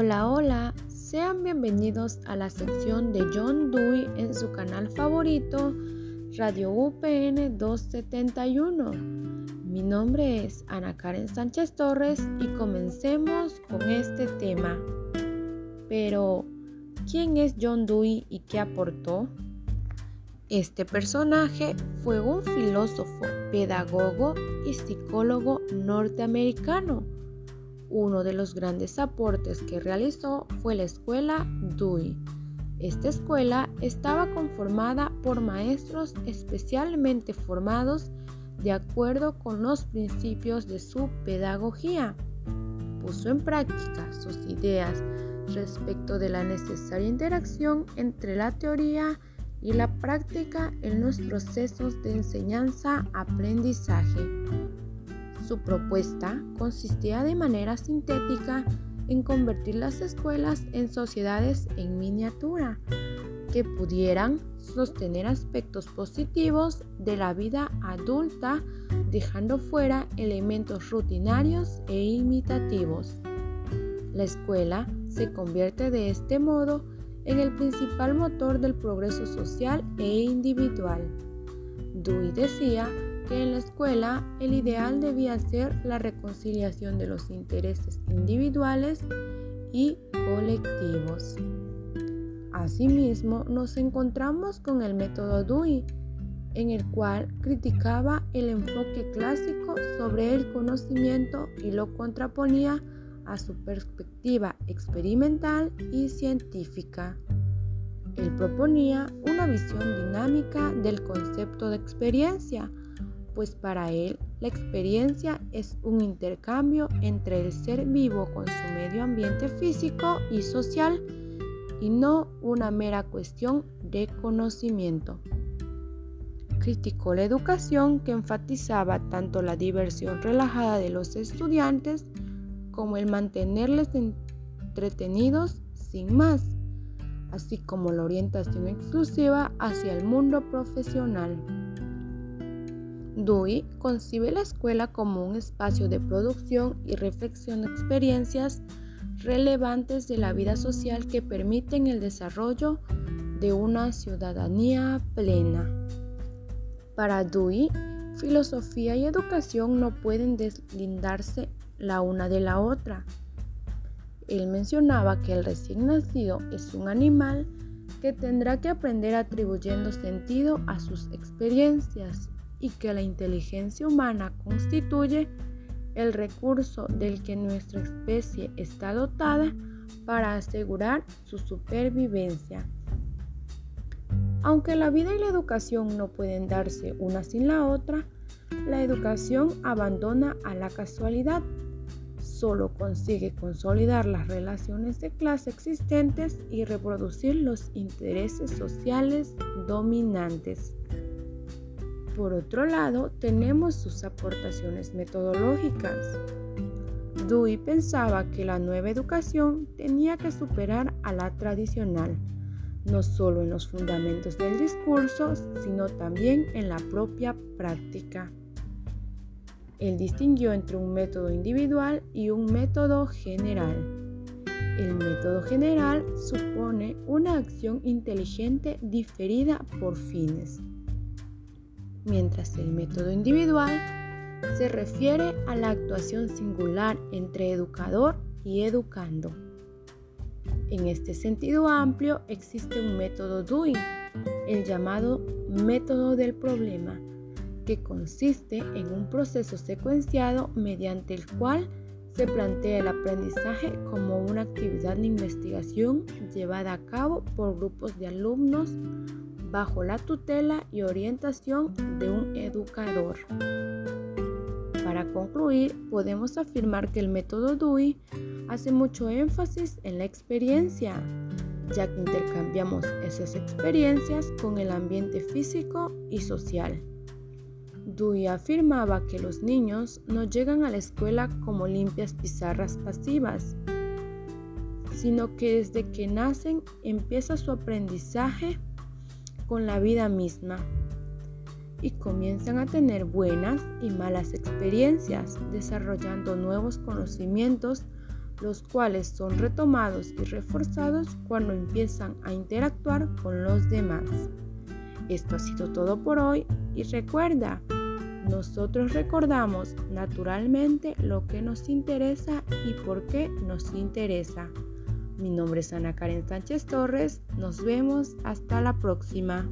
Hola, hola, sean bienvenidos a la sección de John Dewey en su canal favorito, Radio UPN 271. Mi nombre es Ana Karen Sánchez Torres y comencemos con este tema. Pero, ¿quién es John Dewey y qué aportó? Este personaje fue un filósofo, pedagogo y psicólogo norteamericano uno de los grandes aportes que realizó fue la escuela Dewey. Esta escuela estaba conformada por maestros especialmente formados de acuerdo con los principios de su pedagogía. Puso en práctica sus ideas respecto de la necesaria interacción entre la teoría y la práctica en los procesos de enseñanza-aprendizaje. Su propuesta consistía de manera sintética en convertir las escuelas en sociedades en miniatura que pudieran sostener aspectos positivos de la vida adulta dejando fuera elementos rutinarios e imitativos. La escuela se convierte de este modo en el principal motor del progreso social e individual. Dewey decía que en la escuela el ideal debía ser la reconciliación de los intereses individuales y colectivos. Asimismo, nos encontramos con el método Dewey, en el cual criticaba el enfoque clásico sobre el conocimiento y lo contraponía a su perspectiva experimental y científica. Él proponía una visión dinámica del concepto de experiencia, pues para él la experiencia es un intercambio entre el ser vivo con su medio ambiente físico y social y no una mera cuestión de conocimiento. Criticó la educación que enfatizaba tanto la diversión relajada de los estudiantes como el mantenerles entretenidos sin más, así como la orientación exclusiva hacia el mundo profesional. Dewey concibe la escuela como un espacio de producción y reflexión de experiencias relevantes de la vida social que permiten el desarrollo de una ciudadanía plena. Para Dewey, filosofía y educación no pueden deslindarse la una de la otra. Él mencionaba que el recién nacido es un animal que tendrá que aprender atribuyendo sentido a sus experiencias y que la inteligencia humana constituye el recurso del que nuestra especie está dotada para asegurar su supervivencia. Aunque la vida y la educación no pueden darse una sin la otra, la educación abandona a la casualidad. Solo consigue consolidar las relaciones de clase existentes y reproducir los intereses sociales dominantes. Por otro lado, tenemos sus aportaciones metodológicas. Dewey pensaba que la nueva educación tenía que superar a la tradicional, no solo en los fundamentos del discurso, sino también en la propia práctica. Él distinguió entre un método individual y un método general. El método general supone una acción inteligente diferida por fines mientras el método individual se refiere a la actuación singular entre educador y educando. En este sentido amplio existe un método Dewey, el llamado método del problema, que consiste en un proceso secuenciado mediante el cual se plantea el aprendizaje como una actividad de investigación llevada a cabo por grupos de alumnos bajo la tutela y orientación de un educador. Para concluir, podemos afirmar que el método Dewey hace mucho énfasis en la experiencia, ya que intercambiamos esas experiencias con el ambiente físico y social. Dewey afirmaba que los niños no llegan a la escuela como limpias pizarras pasivas, sino que desde que nacen empieza su aprendizaje con la vida misma y comienzan a tener buenas y malas experiencias, desarrollando nuevos conocimientos los cuales son retomados y reforzados cuando empiezan a interactuar con los demás. Esto ha sido todo por hoy y recuerda, nosotros recordamos naturalmente lo que nos interesa y por qué nos interesa. Mi nombre es Ana Karen Sánchez Torres. Nos vemos hasta la próxima.